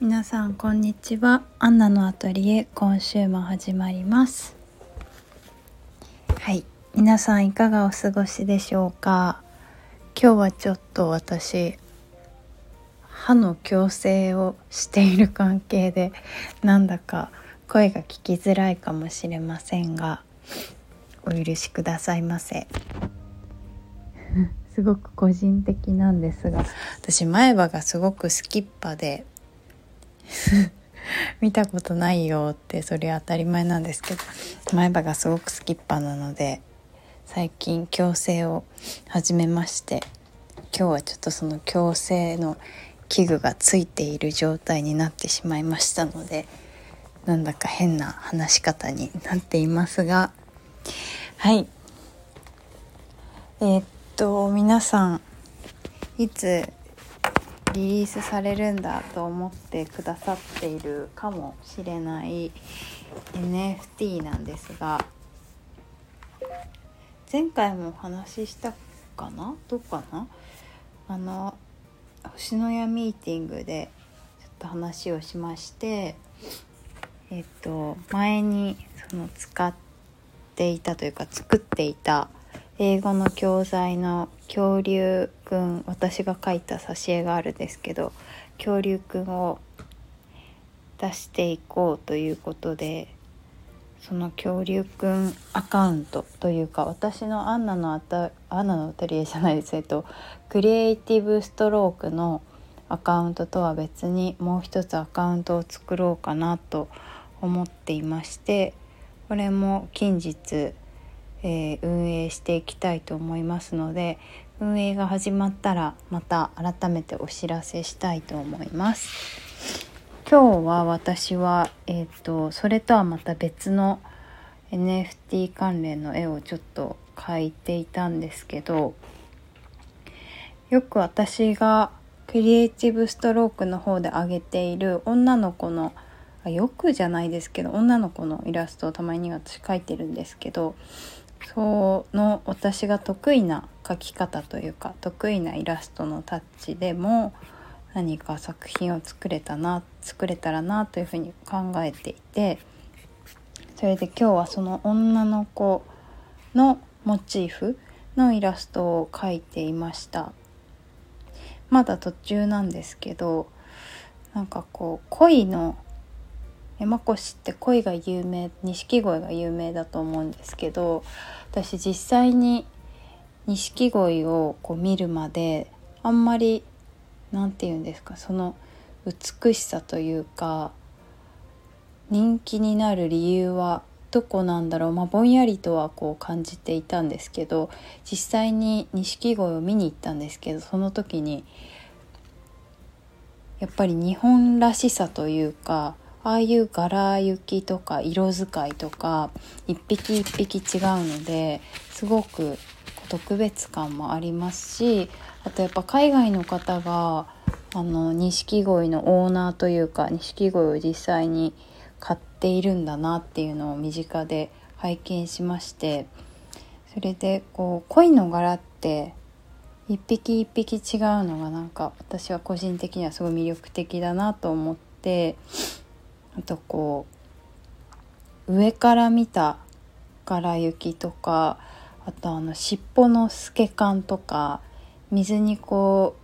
皆さんこんにちは。アンナのアトリエ今週も始まります。はい。皆さんいかがお過ごしでしょうか？今日はちょっと私歯の矯正をしている関係でなんだか声が聞きづらいかもしれませんがお許しくださいませ。すごく個人的なんですが。私前歯がすごくスキッパで 見たことないよってそれは当たり前なんですけど前歯がすごくスキッパなので最近矯正を始めまして今日はちょっとその矯正の器具がついている状態になってしまいましたのでなんだか変な話し方になっていますがはい。えー、っと皆さんいつリリースされるんだと思ってくださっているかもしれない NFT なんですが前回もお話ししたかな？どうかな？あの星のやミーティングでちょっと話をしましてえっと前にその使っていたというか作っていた英語の教材の恐竜くん私が書いた挿絵があるんですけど恐竜くんを出していこうということでその恐竜くんアカウントというか私のアンナのアタアンナのアトリエじゃないです。えっとクリエイティブストロークのアカウントとは別にもう一つアカウントを作ろうかなと思っていましてこれも近日えー、運営していきたいと思いますので運営が始まったらまた改めてお知らせしたいと思います。今日は私は、えーと、それとはまた別の NFT 関連の絵をちょっと描いていたんですけどよく私がクリエイティブストロークの方で上げている女の子のよくじゃないですけど女の子のイラストをたまに私描いてるんですけどその私が得意な描き方というか得意なイラストのタッチでも何か作品を作れたな作れたらなというふうに考えていてそれで今日はその女の子のモチーフのイラストを描いていました。まだ途中なんですけどなんかこう恋の山越って恋が有名錦鯉が有名だと思うんですけど私実際に錦鯉をこう見るまであんまり何て言うんですかその美しさというか人気になる理由はどこなんだろう、まあ、ぼんやりとはこう感じていたんですけど実際に錦鯉を見に行ったんですけどその時にやっぱり日本らしさというかああいう柄行きとか色使いとか一匹一匹違うのですごく特別感もありますしあとやっぱ海外の方があの錦鯉のオーナーというか錦鯉を実際に買っているんだなっていうのを身近で拝見しましてそれでこう鯉の柄って一匹一匹違うのがなんか私は個人的にはすごい魅力的だなと思ってとこう上から見た柄行きとかあとあの尻尾の透け感とか水にこ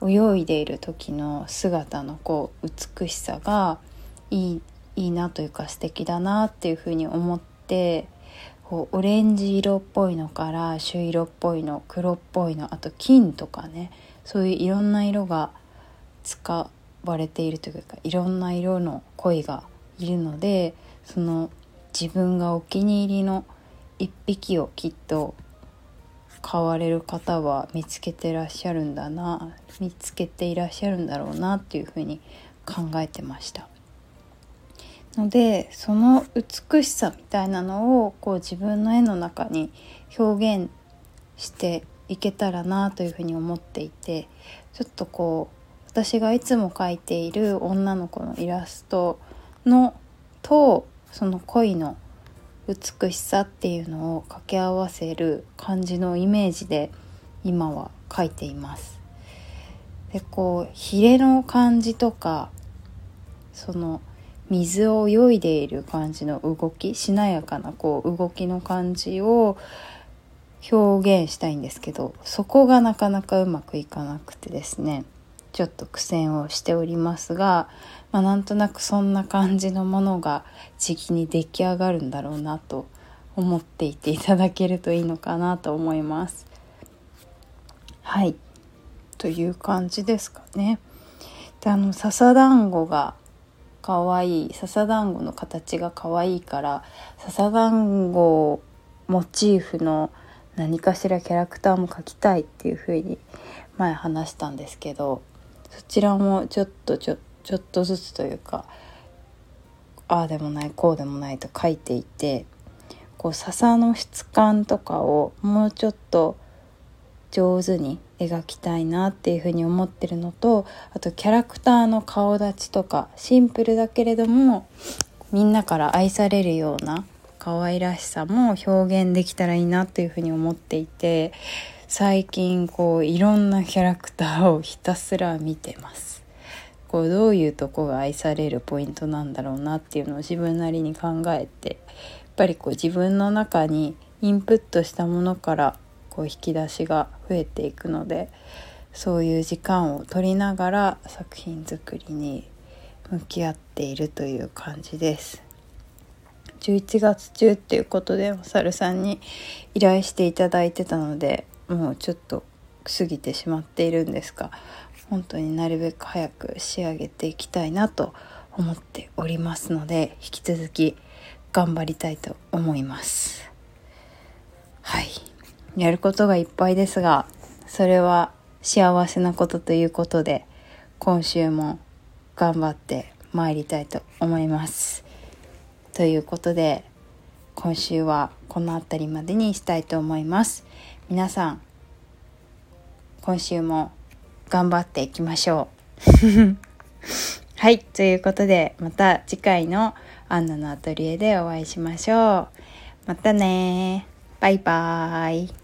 う泳いでいる時の姿のこう美しさがいいいいなというか素敵だなっていうふうに思ってこうオレンジ色っぽいのから朱色っぽいの黒っぽいのあと金とかねそういういろんな色が使われているというかいろんな色の恋がいるのでその自分がお気に入りの一匹をきっと買われる方は見つけてらっしゃるんだな見つけていらっしゃるんだろうなっていうふうに考えてました。のでその美しさみたいなのをこう自分の絵の中に表現していけたらなというふうに思っていてちょっとこう私がいつも描いている女の子のイラストのとその恋の美しさっていうのを掛け合わせる感じのイメージで今は描いています。でこうヒレの感じとかその水を泳いでいる感じの動きしなやかなこう動きの感じを表現したいんですけどそこがなかなかうまくいかなくてですねちょっと苦戦をしておりますが、まあ、なんとなくそんな感じのものが時期に出来上がるんだろうなと思っていていただけるといいのかなと思います。はいという感じですかね。であの笹団子が可愛い笹団子の形が可愛いから笹団子モチーフの何かしらキャラクターも描きたいっていう風に前話したんですけどそちらもちょっとちょちょっとずつというかああでもないこうでもないと書いていてこう笹の質感とかをもうちょっと上手に描きたいなっていうふうに思ってるのとあとキャラクターの顔立ちとかシンプルだけれどもみんなから愛されるような可愛らしさも表現できたらいいなっていうふうに思っていて最近こういろんなキャラクターをひたすら見てます。こうどういうとこが愛されるポイントなんだろうなっていうのを自分なりに考えてやっぱりこう自分の中にインプットしたものからこう引き出しが増えていくのでそういう時間を取りながら作品作りに向き合っているという感じです。11月中っていうことでお猿さんに依頼していただいてたのでもうちょっと過ぎてしまっているんですが本当になるべく早く仕上げていきたいなと思っておりますので引き続き頑張りたいと思います。はいやることがいっぱいですがそれは幸せなことということで今週も頑張って参りたいと思います。ということで今週はこの辺りまでにしたいと思います。皆さん今週も頑張っていきましょう。はい、ということでまた次回のアンナのアトリエでお会いしましょう。またねバイバーイ。